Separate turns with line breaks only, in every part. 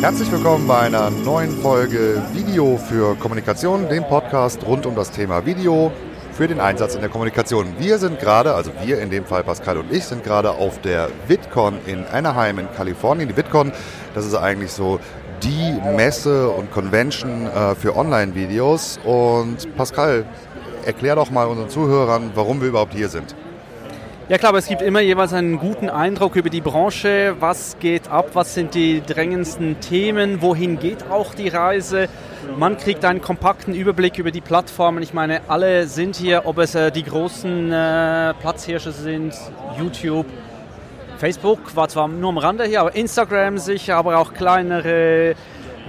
Herzlich willkommen bei einer neuen Folge Video für Kommunikation, dem Podcast rund um das Thema Video für den Einsatz in der Kommunikation. Wir sind gerade, also wir in dem Fall Pascal und ich, sind gerade auf der VidCon in Anaheim in Kalifornien. Die VidCon, das ist eigentlich so die Messe und Convention äh, für Online-Videos. Und Pascal, erklär doch mal unseren Zuhörern, warum wir überhaupt hier sind.
Ja klar, aber es gibt immer jeweils einen guten Eindruck über die Branche, was geht ab, was sind die drängendsten Themen, wohin geht auch die Reise. Man kriegt einen kompakten Überblick über die Plattformen. Ich meine, alle sind hier, ob es äh, die großen äh, Platzhirsche sind, YouTube, Facebook war zwar nur am Rande hier, aber Instagram sicher, aber auch kleinere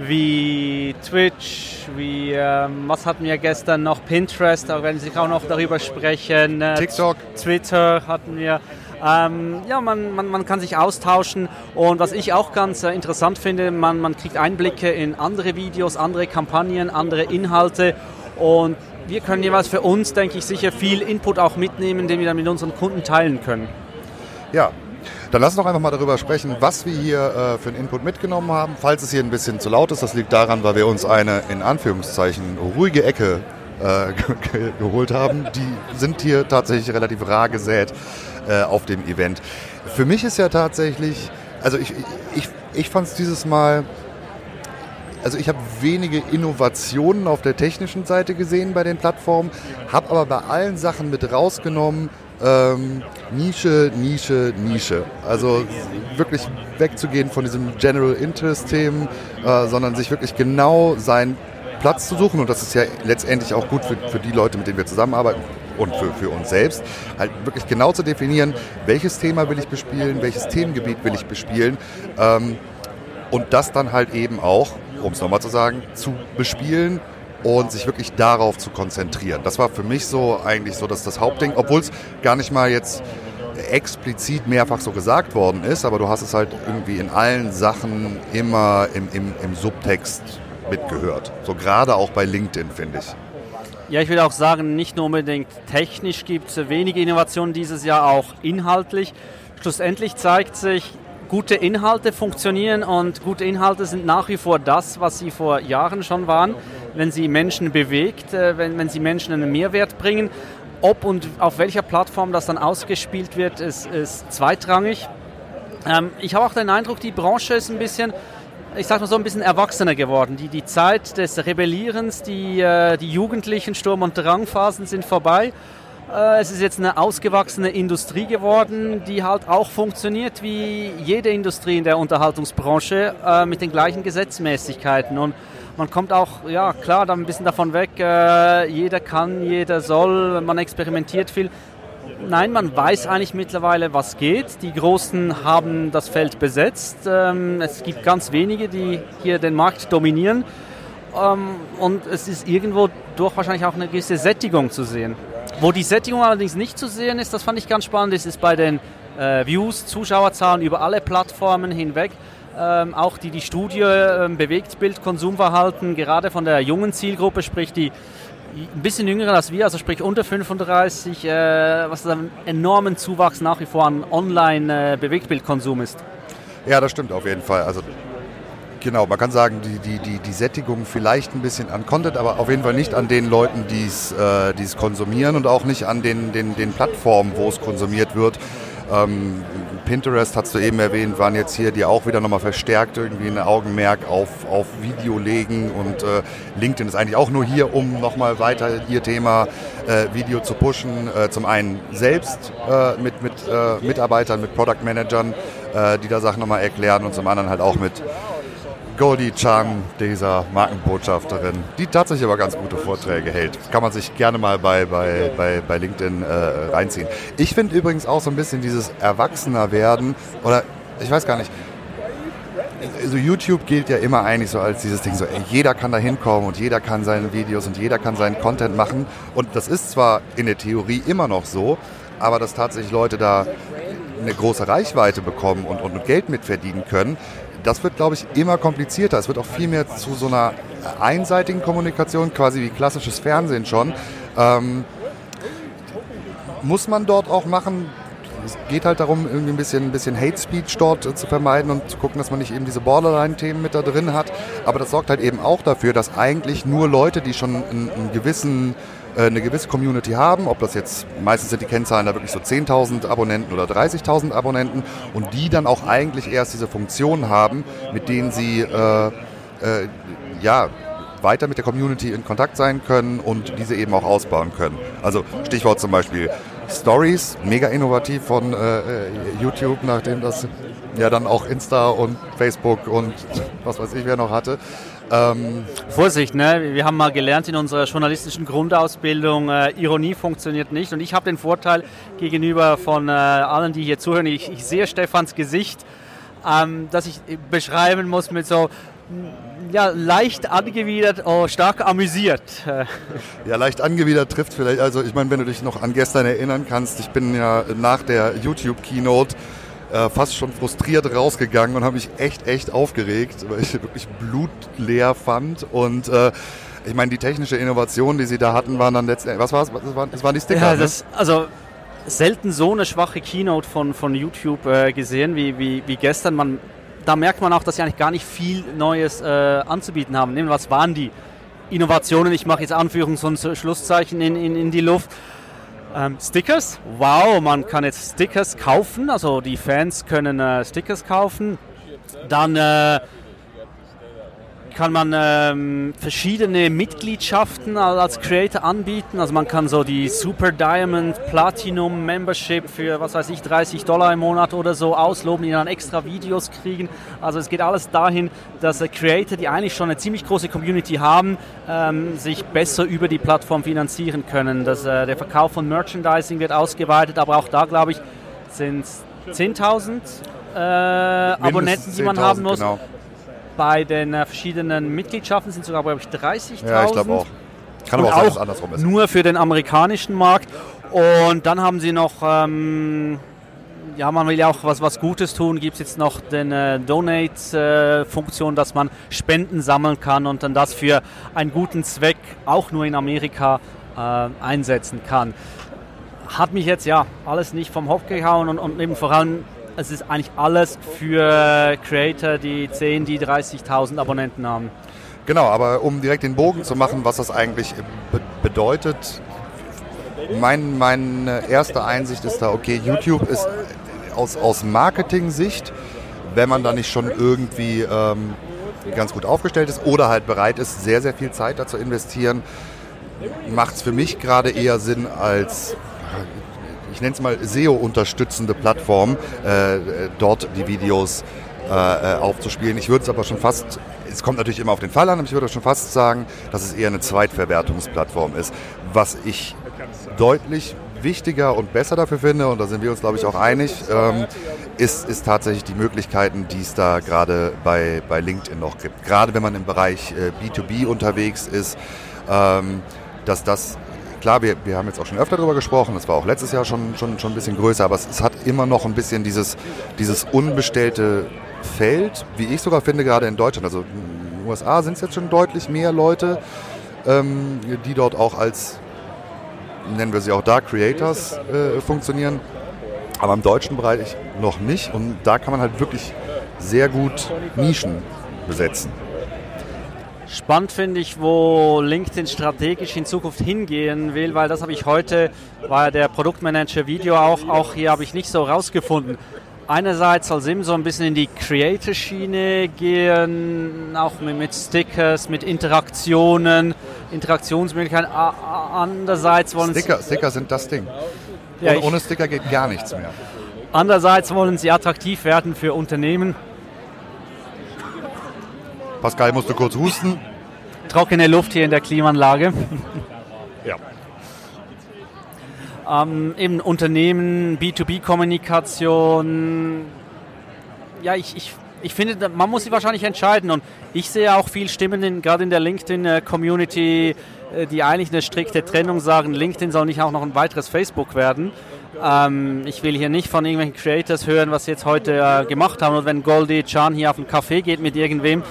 wie Twitch, wie ähm, was hatten wir gestern noch, Pinterest, da werden Sie auch noch darüber sprechen.
Äh, TikTok.
Twitter hatten wir. Ähm, ja, man, man, man kann sich austauschen und was ich auch ganz äh, interessant finde, man, man kriegt Einblicke in andere Videos, andere Kampagnen, andere Inhalte und wir können jeweils für uns, denke ich, sicher viel Input auch mitnehmen, den wir dann mit unseren Kunden teilen können.
Ja, dann lass uns doch einfach mal darüber sprechen, was wir hier äh, für einen Input mitgenommen haben. Falls es hier ein bisschen zu laut ist, das liegt daran, weil wir uns eine in Anführungszeichen ruhige Ecke äh, geholt haben. Die sind hier tatsächlich relativ rar gesät äh, auf dem Event. Für mich ist ja tatsächlich, also ich, ich, ich fand es dieses Mal also ich habe wenige Innovationen auf der technischen Seite gesehen bei den Plattformen, habe aber bei allen Sachen mit rausgenommen, ähm, Nische, Nische, Nische. Also wirklich wegzugehen von diesem General Interest-Themen, äh, sondern sich wirklich genau seinen Platz zu suchen. Und das ist ja letztendlich auch gut für, für die Leute, mit denen wir zusammenarbeiten und für, für uns selbst, halt wirklich genau zu definieren, welches Thema will ich bespielen, welches Themengebiet will ich bespielen. Ähm, und das dann halt eben auch, um es nochmal zu sagen, zu bespielen und sich wirklich darauf zu konzentrieren. Das war für mich so eigentlich so dass das Hauptding, obwohl es gar nicht mal jetzt explizit mehrfach so gesagt worden ist, aber du hast es halt irgendwie in allen Sachen immer im, im, im Subtext mitgehört. So gerade auch bei LinkedIn, finde ich.
Ja, ich würde auch sagen, nicht nur unbedingt technisch gibt es wenige Innovationen dieses Jahr, auch inhaltlich. Schlussendlich zeigt sich, gute Inhalte funktionieren und gute Inhalte sind nach wie vor das, was sie vor Jahren schon waren wenn sie Menschen bewegt, äh, wenn, wenn sie Menschen einen Mehrwert bringen. Ob und auf welcher Plattform das dann ausgespielt wird, ist, ist zweitrangig. Ähm, ich habe auch den Eindruck, die Branche ist ein bisschen, ich sag mal so, ein bisschen erwachsener geworden. Die, die Zeit des Rebellierens, die, äh, die jugendlichen Sturm- und Drangphasen sind vorbei. Äh, es ist jetzt eine ausgewachsene Industrie geworden, die halt auch funktioniert wie jede Industrie in der Unterhaltungsbranche äh, mit den gleichen Gesetzmäßigkeiten. Und man kommt auch, ja klar, da ein bisschen davon weg, äh, jeder kann, jeder soll, man experimentiert viel. Nein, man weiß eigentlich mittlerweile, was geht. Die Großen haben das Feld besetzt. Ähm, es gibt ganz wenige, die hier den Markt dominieren. Ähm, und es ist irgendwo durch wahrscheinlich auch eine gewisse Sättigung zu sehen. Wo die Sättigung allerdings nicht zu sehen ist, das fand ich ganz spannend, ist, ist bei den äh, Views, Zuschauerzahlen über alle Plattformen hinweg. Ähm, auch die, die Studie ähm, Bewegtbild, Konsumverhalten, gerade von der jungen Zielgruppe, sprich die ein bisschen jüngeren als wir, also sprich unter 35, äh, was einen enormen Zuwachs nach wie vor an Online-Bewegtbildkonsum äh, ist.
Ja, das stimmt auf jeden Fall. Also Genau, man kann sagen, die, die, die, die Sättigung vielleicht ein bisschen an Content, aber auf jeden Fall nicht an den Leuten, die äh, es konsumieren und auch nicht an den, den, den Plattformen, wo es konsumiert wird. Ähm, Pinterest hast du eben erwähnt, waren jetzt hier, die auch wieder nochmal verstärkt irgendwie ein Augenmerk auf, auf Video legen und äh, LinkedIn ist eigentlich auch nur hier, um nochmal weiter ihr Thema äh, Video zu pushen. Äh, zum einen selbst äh, mit, mit äh, Mitarbeitern, mit Product Managern, äh, die da Sachen nochmal erklären und zum anderen halt auch mit Goldie Chan, dieser Markenbotschafterin, die tatsächlich aber ganz gute Vorträge hält. Kann man sich gerne mal bei, bei, bei, bei LinkedIn äh, reinziehen. Ich finde übrigens auch so ein bisschen dieses Erwachsener werden oder ich weiß gar nicht, also YouTube gilt ja immer eigentlich so als dieses Ding, so ey, jeder kann da hinkommen und jeder kann seine Videos und jeder kann seinen Content machen. Und das ist zwar in der Theorie immer noch so, aber dass tatsächlich Leute da eine große Reichweite bekommen und, und Geld mitverdienen können, das wird, glaube ich, immer komplizierter. Es wird auch viel mehr zu so einer einseitigen Kommunikation, quasi wie klassisches Fernsehen schon. Ähm, muss man dort auch machen. Es geht halt darum, irgendwie ein bisschen, ein bisschen Hate Speech dort äh, zu vermeiden und zu gucken, dass man nicht eben diese Borderline-Themen mit da drin hat. Aber das sorgt halt eben auch dafür, dass eigentlich nur Leute, die schon einen, einen gewissen äh, eine gewisse Community haben, ob das jetzt, meistens sind die Kennzahlen da wirklich so 10.000 Abonnenten oder 30.000 Abonnenten und die dann auch eigentlich erst diese Funktion haben, mit denen sie äh, äh, ja, weiter mit der Community in Kontakt sein können und diese eben auch ausbauen können. Also Stichwort zum Beispiel Stories, mega innovativ von äh, äh YouTube, nachdem das ja dann auch Insta und Facebook und was weiß ich wer noch hatte.
Ähm Vorsicht, ne? wir haben mal gelernt in unserer journalistischen Grundausbildung, äh, Ironie funktioniert nicht. Und ich habe den Vorteil gegenüber von äh, allen, die hier zuhören, ich, ich sehe Stefans Gesicht, ähm, dass ich beschreiben muss mit so ja, leicht angewidert, oh, stark amüsiert.
Ja, leicht angewidert trifft vielleicht, also ich meine, wenn du dich noch an gestern erinnern kannst, ich bin ja nach der YouTube-Keynote äh, fast schon frustriert rausgegangen und habe mich echt, echt aufgeregt, weil ich wirklich blutleer fand und äh, ich meine, die technische Innovation, die sie da hatten, waren dann letztendlich, was war es? Das waren, das waren die Sticker,
ja, das, ne? Also selten so eine schwache Keynote von, von YouTube äh, gesehen wie, wie, wie gestern. Man, da merkt man auch, dass sie eigentlich gar nicht viel Neues äh, anzubieten haben. Nehmen, was waren die Innovationen? Ich mache jetzt Anführungs- und Schlusszeichen in, in, in die Luft. Ähm, Stickers, wow, man kann jetzt Stickers kaufen, also die Fans können äh, Stickers kaufen. Dann äh, kann man ähm, verschiedene Mitgliedschaften als Creator anbieten. Also man kann so die Super Diamond Platinum Membership für, was weiß ich, 30 Dollar im Monat oder so ausloben, die dann extra Videos kriegen. Also es geht alles dahin, dass äh, Creator, die eigentlich schon eine ziemlich große Community haben, ähm, sich besser über die Plattform finanzieren können. Das, äh, der Verkauf von Merchandising wird ausgeweitet, aber auch da, glaube ich, sind es 10.000 äh, Abonnenten, die man haben muss. Genau bei den äh, verschiedenen Mitgliedschaften sind sogar, glaube ich, 30.000.
Ja, ich glaube auch.
Kann aber auch, auch andersrum ist. Nur für den amerikanischen Markt. Und dann haben sie noch, ähm, ja, man will ja auch was, was Gutes tun, gibt es jetzt noch den äh, Donate-Funktion, äh, dass man Spenden sammeln kann und dann das für einen guten Zweck auch nur in Amerika äh, einsetzen kann. Hat mich jetzt ja alles nicht vom Hof gehauen und, und eben vor allem es ist eigentlich alles für Creator, die 10, die 30.000 Abonnenten haben.
Genau, aber um direkt den Bogen zu machen, was das eigentlich be bedeutet, mein, meine erste Einsicht ist da, okay, YouTube ist aus, aus Marketing-Sicht, wenn man da nicht schon irgendwie ähm, ganz gut aufgestellt ist oder halt bereit ist, sehr, sehr viel Zeit dazu investieren, macht es für mich gerade eher Sinn als ich nenne es mal SEO-unterstützende Plattform, äh, dort die Videos äh, äh, aufzuspielen. Ich würde es aber schon fast, es kommt natürlich immer auf den Fall an, aber ich würde schon fast sagen, dass es eher eine Zweitverwertungsplattform ist. Was ich deutlich wichtiger und besser dafür finde, und da sind wir uns, glaube ich, auch einig, ähm, ist, ist tatsächlich die Möglichkeiten, die es da gerade bei, bei LinkedIn noch gibt. Gerade wenn man im Bereich äh, B2B unterwegs ist, ähm, dass das Klar, wir, wir haben jetzt auch schon öfter darüber gesprochen, das war auch letztes Jahr schon, schon, schon ein bisschen größer, aber es, es hat immer noch ein bisschen dieses, dieses unbestellte Feld, wie ich sogar finde, gerade in Deutschland. Also in den USA sind es jetzt schon deutlich mehr Leute, ähm, die dort auch als, nennen wir sie auch da, Creators äh, funktionieren. Aber im deutschen Bereich noch nicht. Und da kann man halt wirklich sehr gut Nischen besetzen.
Spannend finde ich, wo LinkedIn strategisch in Zukunft hingehen will, weil das habe ich heute, war der Produktmanager Video auch, auch hier habe ich nicht so rausgefunden. Einerseits soll Sim so ein bisschen in die Creator-Schiene gehen, auch mit, mit, Stickers, mit Interaktionen, Interaktionsmöglichkeiten. Andererseits wollen
Sticker, sie Sticker sind das Ding. Ja, ohne, ohne Sticker geht gar nichts mehr.
Andererseits wollen sie attraktiv werden für Unternehmen
Pascal musste kurz husten.
Trockene Luft hier in der Klimaanlage.
Ja.
Ähm, eben Unternehmen, B2B-Kommunikation. Ja, ich, ich, ich finde, man muss sich wahrscheinlich entscheiden. Und ich sehe auch viel Stimmen, in, gerade in der LinkedIn-Community, äh, die eigentlich eine strikte Trennung sagen, LinkedIn soll nicht auch noch ein weiteres Facebook werden. Ähm, ich will hier nicht von irgendwelchen Creators hören, was sie jetzt heute äh, gemacht haben. Und wenn Goldie Chan hier auf einen Café geht mit irgendwem,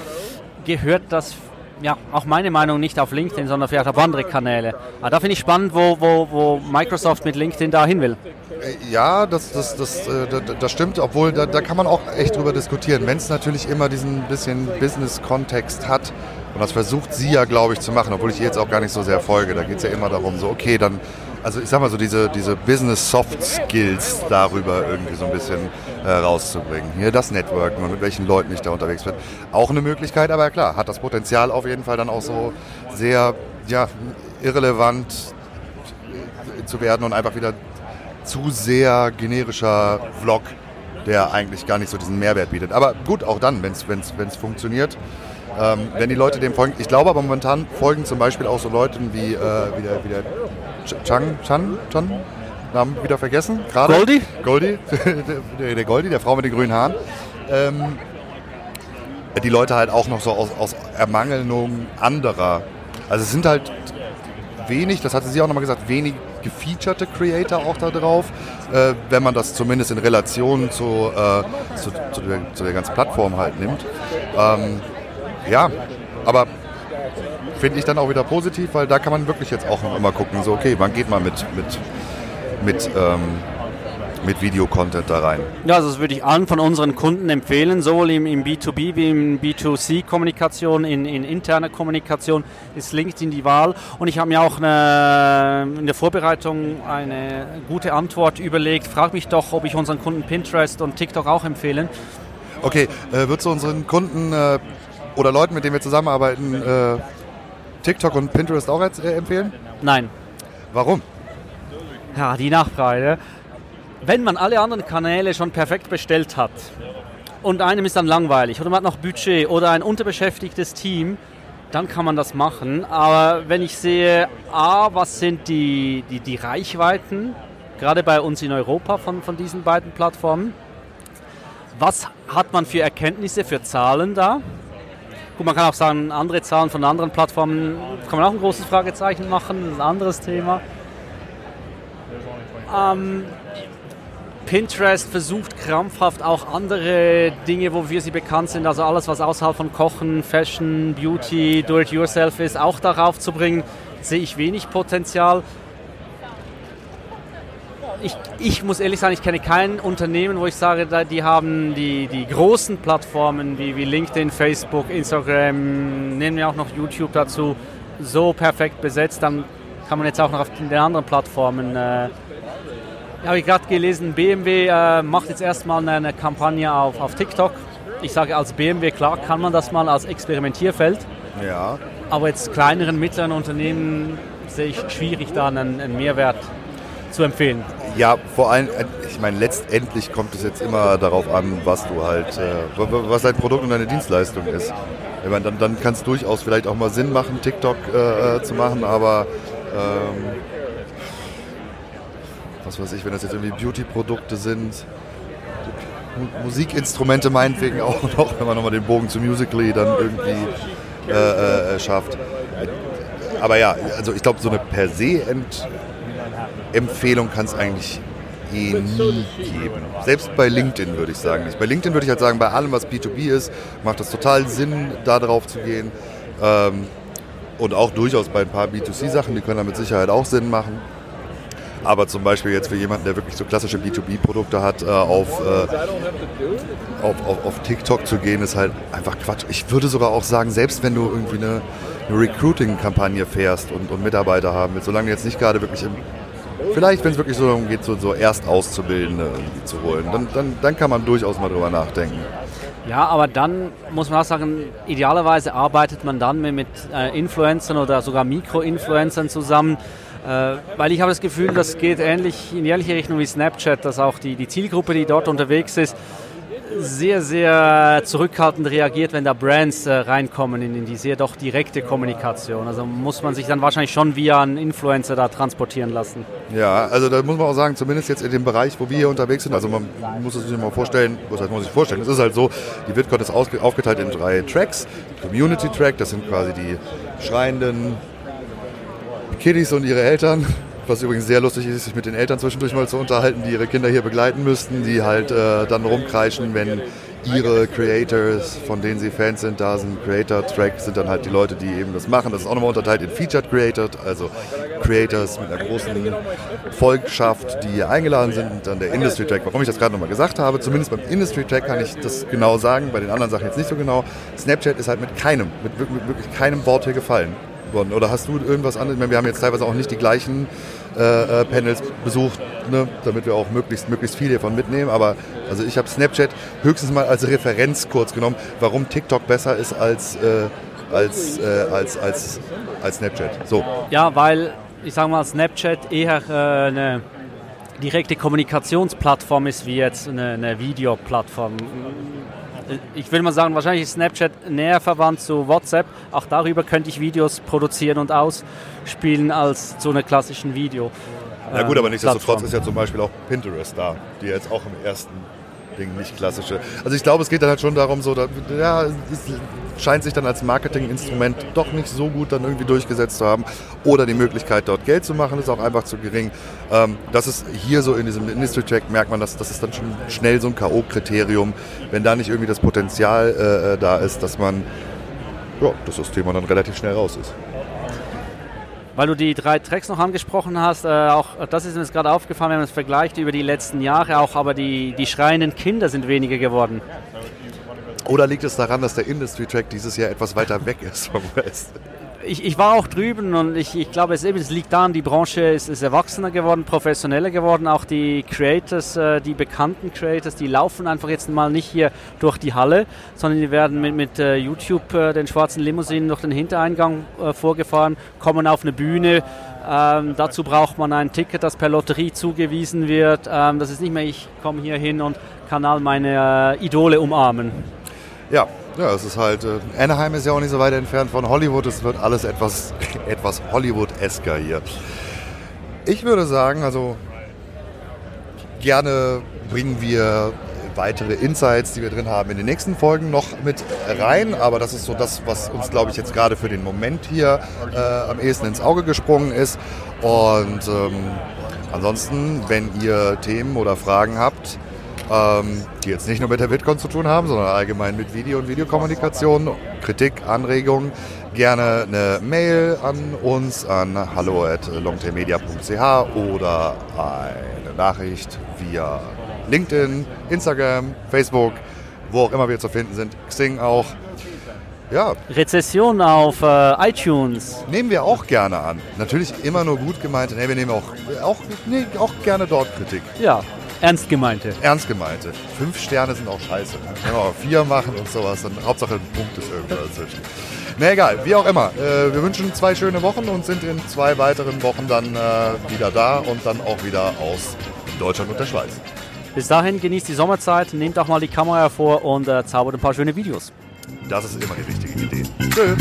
gehört das ja, auch meine Meinung nicht auf LinkedIn, sondern vielleicht auf andere Kanäle. Aber da finde ich spannend, wo, wo, wo Microsoft mit LinkedIn da hin will.
Äh, ja, das, das, das, äh, das, stimmt, obwohl da, da kann man auch echt drüber diskutieren. Wenn es natürlich immer diesen bisschen Business-Kontext hat, und das versucht sie ja, glaube ich, zu machen, obwohl ich ihr jetzt auch gar nicht so sehr folge. Da geht es ja immer darum, so, okay, dann, also ich sag mal so, diese, diese Business-Soft-Skills darüber irgendwie so ein bisschen äh, rauszubringen. Hier das Networken und mit welchen Leuten ich da unterwegs bin. Auch eine Möglichkeit, aber klar, hat das Potenzial auf jeden Fall dann auch so sehr, ja, irrelevant zu werden und einfach wieder zu sehr generischer Vlog, der eigentlich gar nicht so diesen Mehrwert bietet. Aber gut, auch dann, wenn es funktioniert. Ähm, wenn die Leute dem folgen. Ich glaube aber momentan folgen zum Beispiel auch so Leuten wie, äh, wie der, wie der Chang, Chan, Chan, Namen wieder vergessen.
Gerade. Goldie?
Goldie, der, Goldie, der Frau mit den grünen Haaren. Ähm, die Leute halt auch noch so aus, aus Ermangelung anderer. Also es sind halt wenig, das hatte sie auch nochmal gesagt, wenig gefeaturete Creator auch da drauf, äh, wenn man das zumindest in Relation zu, äh, zu, zu, der, zu, der, ganzen Plattform halt nimmt. Ähm, ja, aber finde ich dann auch wieder positiv, weil da kann man wirklich jetzt auch immer gucken, so okay, wann geht man mit, mit, mit ähm, mit Videocontent da rein.
Ja, also das würde ich allen von unseren Kunden empfehlen, sowohl im, im B2B wie im B2C-Kommunikation, in, in interner Kommunikation ist LinkedIn die Wahl. Und ich habe mir auch eine, in der Vorbereitung eine gute Antwort überlegt. Frag mich doch, ob ich unseren Kunden Pinterest und TikTok auch empfehlen.
Okay, äh, würdest du unseren Kunden äh, oder Leuten, mit denen wir zusammenarbeiten, äh, TikTok und Pinterest auch äh, empfehlen?
Nein.
Warum?
Ja, die Nachfrage wenn man alle anderen Kanäle schon perfekt bestellt hat und einem ist dann langweilig oder man hat noch Budget oder ein unterbeschäftigtes Team, dann kann man das machen. Aber wenn ich sehe, A, was sind die, die, die Reichweiten, gerade bei uns in Europa von, von diesen beiden Plattformen, was hat man für Erkenntnisse, für Zahlen da? Gut, man kann auch sagen, andere Zahlen von anderen Plattformen kann man auch ein großes Fragezeichen machen, das ist ein anderes Thema. Ähm, Pinterest versucht krampfhaft auch andere Dinge, wofür sie bekannt sind, also alles, was außerhalb von Kochen, Fashion, Beauty, Do-it-yourself ist, auch darauf zu bringen, sehe ich wenig Potenzial. Ich, ich, muss ehrlich sagen, ich kenne kein Unternehmen, wo ich sage, die haben die, die großen Plattformen wie, wie LinkedIn, Facebook, Instagram, nehmen wir auch noch YouTube dazu, so perfekt besetzt. Dann kann man jetzt auch noch auf den anderen Plattformen äh, habe ich gerade gelesen, BMW äh, macht jetzt erstmal eine Kampagne auf, auf TikTok. Ich sage als BMW, klar kann man das mal als Experimentierfeld.
Ja.
Aber jetzt kleineren, mittleren Unternehmen sehe ich schwierig, da einen, einen Mehrwert zu empfehlen.
Ja, vor allem, äh, ich meine, letztendlich kommt es jetzt immer darauf an, was du halt, äh, was dein Produkt und deine Dienstleistung ist. Ich meine, dann, dann kann es durchaus vielleicht auch mal Sinn machen, TikTok äh, äh, zu machen, aber ähm, was weiß ich, wenn das jetzt irgendwie Beauty-Produkte sind, Musikinstrumente meinetwegen auch noch, wenn man nochmal den Bogen zu Musically dann irgendwie äh, äh, schafft. Aber ja, also ich glaube, so eine per se -Ent Empfehlung kann es eigentlich eh nie geben. Selbst bei LinkedIn würde ich sagen nicht. Bei LinkedIn würde ich halt sagen, bei allem, was B2B ist, macht das total Sinn, da drauf zu gehen. Ähm, und auch durchaus bei ein paar B2C-Sachen, die können da mit Sicherheit auch Sinn machen. Aber zum Beispiel jetzt für jemanden, der wirklich so klassische B2B-Produkte hat, äh, auf, äh, auf, auf, auf, TikTok zu gehen, ist halt einfach Quatsch. Ich würde sogar auch sagen, selbst wenn du irgendwie eine, eine Recruiting-Kampagne fährst und, und, Mitarbeiter haben willst, solange jetzt nicht gerade wirklich im Vielleicht, wenn es wirklich so darum geht, so, so Erstauszubildende irgendwie zu holen, dann, dann, dann kann man durchaus mal drüber nachdenken.
Ja, aber dann muss man auch sagen, idealerweise arbeitet man dann mit, äh, Influencern oder sogar Mikro-Influencern zusammen, weil ich habe das Gefühl, das geht ähnlich in ähnliche Richtung wie Snapchat, dass auch die, die Zielgruppe, die dort unterwegs ist, sehr, sehr zurückhaltend reagiert, wenn da Brands äh, reinkommen in, in, die sehr doch direkte Kommunikation. Also muss man sich dann wahrscheinlich schon via einen Influencer da transportieren lassen.
Ja, also da muss man auch sagen, zumindest jetzt in dem Bereich, wo wir hier unterwegs sind, also man muss es sich mal vorstellen, was heißt, muss sich vorstellen, es ist halt so, die VidCon ist aufgeteilt in drei Tracks. Community Track, das sind quasi die schreienden, Kiddies und ihre Eltern. Was übrigens sehr lustig ist, sich mit den Eltern zwischendurch mal zu unterhalten, die ihre Kinder hier begleiten müssten, die halt äh, dann rumkreischen, wenn ihre Creators, von denen sie Fans sind, da sind. Creator-Track sind dann halt die Leute, die eben das machen. Das ist auch nochmal unterteilt in Featured Creator, also Creators mit einer großen Volkschaft, die hier eingeladen sind. Und dann der Industry-Track. Warum ich das gerade nochmal gesagt habe, zumindest beim Industry-Track kann ich das genau sagen, bei den anderen Sachen jetzt nicht so genau. Snapchat ist halt mit keinem, mit, mit wirklich keinem Wort hier gefallen worden. Oder hast du irgendwas anderes? Meine, wir haben jetzt teilweise auch nicht die gleichen äh, äh, Panels besucht, ne, damit wir auch möglichst, möglichst viel hiervon mitnehmen. Aber also ich habe Snapchat höchstens mal als Referenz kurz genommen, warum TikTok besser ist als, äh, als, äh, als, als, als Snapchat. So.
Ja, weil ich sage mal, Snapchat eher äh, eine direkte Kommunikationsplattform ist wie jetzt eine, eine Videoplattform ich will mal sagen, wahrscheinlich ist Snapchat näher verwandt zu WhatsApp. Auch darüber könnte ich Videos produzieren und ausspielen als zu einer klassischen Video.
Ja gut, aber ähm, nichtsdestotrotz ist ja zum Beispiel auch Pinterest da, die jetzt auch im ersten Ding nicht klassische. Also ich glaube, es geht dann halt schon darum, so, da, ja, es scheint sich dann als Marketinginstrument doch nicht so gut dann irgendwie durchgesetzt zu haben. Oder die Möglichkeit, dort Geld zu machen, ist auch einfach zu gering. Ähm, das ist hier so in diesem Industry Check, merkt man, dass das ist dann schon schnell so ein K.O.-Kriterium, wenn da nicht irgendwie das Potenzial äh, äh, da ist, dass man, ja, dass das Thema dann relativ schnell raus ist
weil du die drei Tracks noch angesprochen hast, äh, auch das ist mir jetzt gerade aufgefallen, wenn man es vergleicht über die letzten Jahre, auch aber die, die schreienden Kinder sind weniger geworden.
Oder liegt es daran, dass der Industry Track dieses Jahr etwas weiter weg ist vom Rest?
Ich, ich, war auch drüben und ich, ich glaube, es, es, liegt daran, die Branche ist, ist, erwachsener geworden, professioneller geworden. Auch die Creators, äh, die bekannten Creators, die laufen einfach jetzt mal nicht hier durch die Halle, sondern die werden mit, mit äh, YouTube äh, den schwarzen Limousinen durch den Hintereingang vorgefahren, kommen auf eine Bühne. Ähm, dazu braucht man ein Ticket, das per Lotterie zugewiesen wird. Ähm, das ist nicht mehr, ich komme hier hin und kann all meine Idole umarmen.
Ja, ja, es ist halt, äh, Anaheim ist ja auch nicht so weit entfernt von Hollywood. Es wird alles etwas, etwas Hollywood-esker hier. Ich würde sagen, also gerne bringen wir weitere Insights, die wir drin haben, in den nächsten Folgen noch mit rein. Aber das ist so das, was uns, glaube ich, jetzt gerade für den Moment hier äh, am ehesten ins Auge gesprungen ist. Und ähm, ansonsten, wenn ihr Themen oder Fragen habt, ähm, die jetzt nicht nur mit der Bitcoin zu tun haben, sondern allgemein mit Video und Videokommunikation, Kritik, Anregungen, gerne eine Mail an uns an hallo@longtailmedia.ch oder eine Nachricht via LinkedIn, Instagram, Facebook, wo auch immer wir zu finden sind, Xing auch.
Ja. Rezession auf äh, iTunes.
Nehmen wir auch gerne an. Natürlich immer nur gut gemeinte. Nee, wir nehmen auch, auch, nee, auch gerne dort Kritik.
Ja, Ernst gemeinte.
Ernst gemeinte. Fünf Sterne sind auch scheiße. Wenn wir auch vier machen und sowas, dann Hauptsache ein Punkt ist irgendwo dazwischen. Na egal, wie auch immer. Äh, wir wünschen zwei schöne Wochen und sind in zwei weiteren Wochen dann äh, wieder da und dann auch wieder aus Deutschland und der Schweiz.
Bis dahin genießt die Sommerzeit, nehmt auch mal die Kamera hervor und äh, zaubert ein paar schöne Videos.
Das ist immer die richtige Idee. Tschüss.